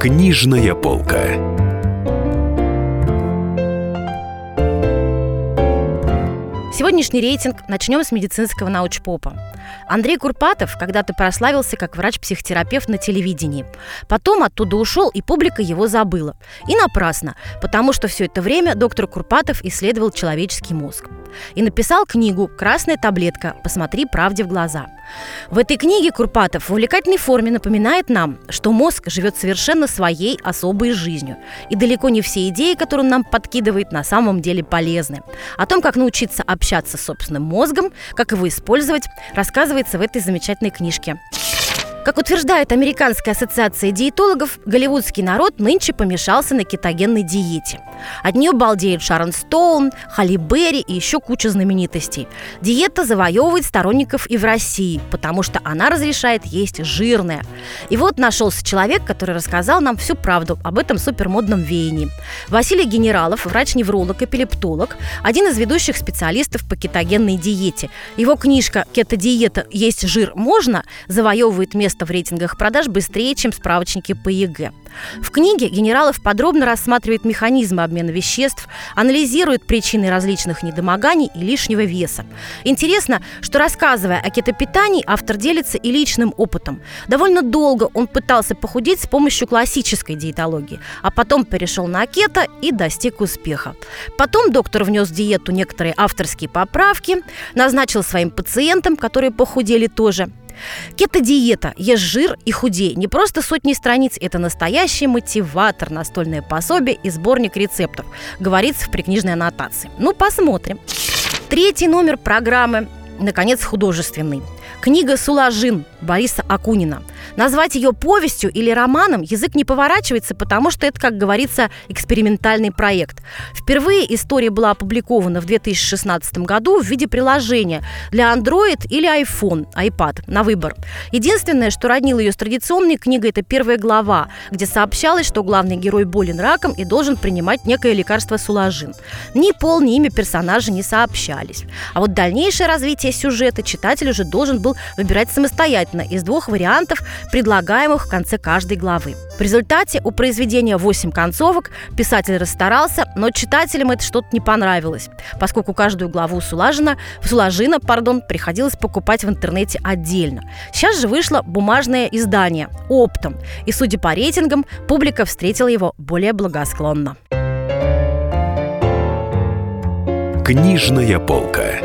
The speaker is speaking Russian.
Книжная полка. Сегодняшний рейтинг начнем с медицинского научпопа. Андрей Курпатов когда-то прославился как врач-психотерапевт на телевидении. Потом оттуда ушел, и публика его забыла. И напрасно, потому что все это время доктор Курпатов исследовал человеческий мозг и написал книгу «Красная таблетка. Посмотри правде в глаза». В этой книге Курпатов в увлекательной форме напоминает нам, что мозг живет совершенно своей особой жизнью. И далеко не все идеи, которые он нам подкидывает, на самом деле полезны. О том, как научиться общаться с собственным мозгом, как его использовать, рассказывается в этой замечательной книжке. Как утверждает Американская ассоциация диетологов, голливудский народ нынче помешался на кетогенной диете. От нее балдеют Шарон Стоун, Холли Берри и еще куча знаменитостей. Диета завоевывает сторонников и в России, потому что она разрешает есть жирное. И вот нашелся человек, который рассказал нам всю правду об этом супермодном веянии. Василий Генералов, врач-невролог, эпилептолог, один из ведущих специалистов по кетогенной диете. Его книжка «Кето-диета. Есть жир можно» завоевывает место место в рейтингах продаж быстрее, чем справочники по ЕГЭ. В книге Генералов подробно рассматривает механизмы обмена веществ, анализирует причины различных недомоганий и лишнего веса. Интересно, что рассказывая о кетопитании, автор делится и личным опытом. Довольно долго он пытался похудеть с помощью классической диетологии, а потом перешел на кето и достиг успеха. Потом доктор внес в диету некоторые авторские поправки, назначил своим пациентам, которые похудели тоже, Кето-диета «Ешь жир и худей» не просто сотни страниц, это настоящий мотиватор, настольное пособие и сборник рецептов, говорится в прикнижной аннотации. Ну, посмотрим. Третий номер программы, наконец, художественный. Книга «Сулажин» Бориса Акунина. Назвать ее повестью или романом язык не поворачивается, потому что это, как говорится, экспериментальный проект. Впервые история была опубликована в 2016 году в виде приложения для Android или iPhone, iPad на выбор. Единственное, что роднило ее с традиционной книгой, это первая глава, где сообщалось, что главный герой болен раком и должен принимать некое лекарство сулажин. Ни пол, ни имя персонажа не сообщались. А вот дальнейшее развитие сюжета читатель уже должен был выбирать самостоятельно из двух вариантов, предлагаемых в конце каждой главы. В результате у произведения 8 концовок, писатель расстарался, но читателям это что-то не понравилось, поскольку каждую главу Сулажина, Сулажина пардон, приходилось покупать в интернете отдельно. Сейчас же вышло бумажное издание оптом, и, судя по рейтингам, публика встретила его более благосклонно. Книжная полка.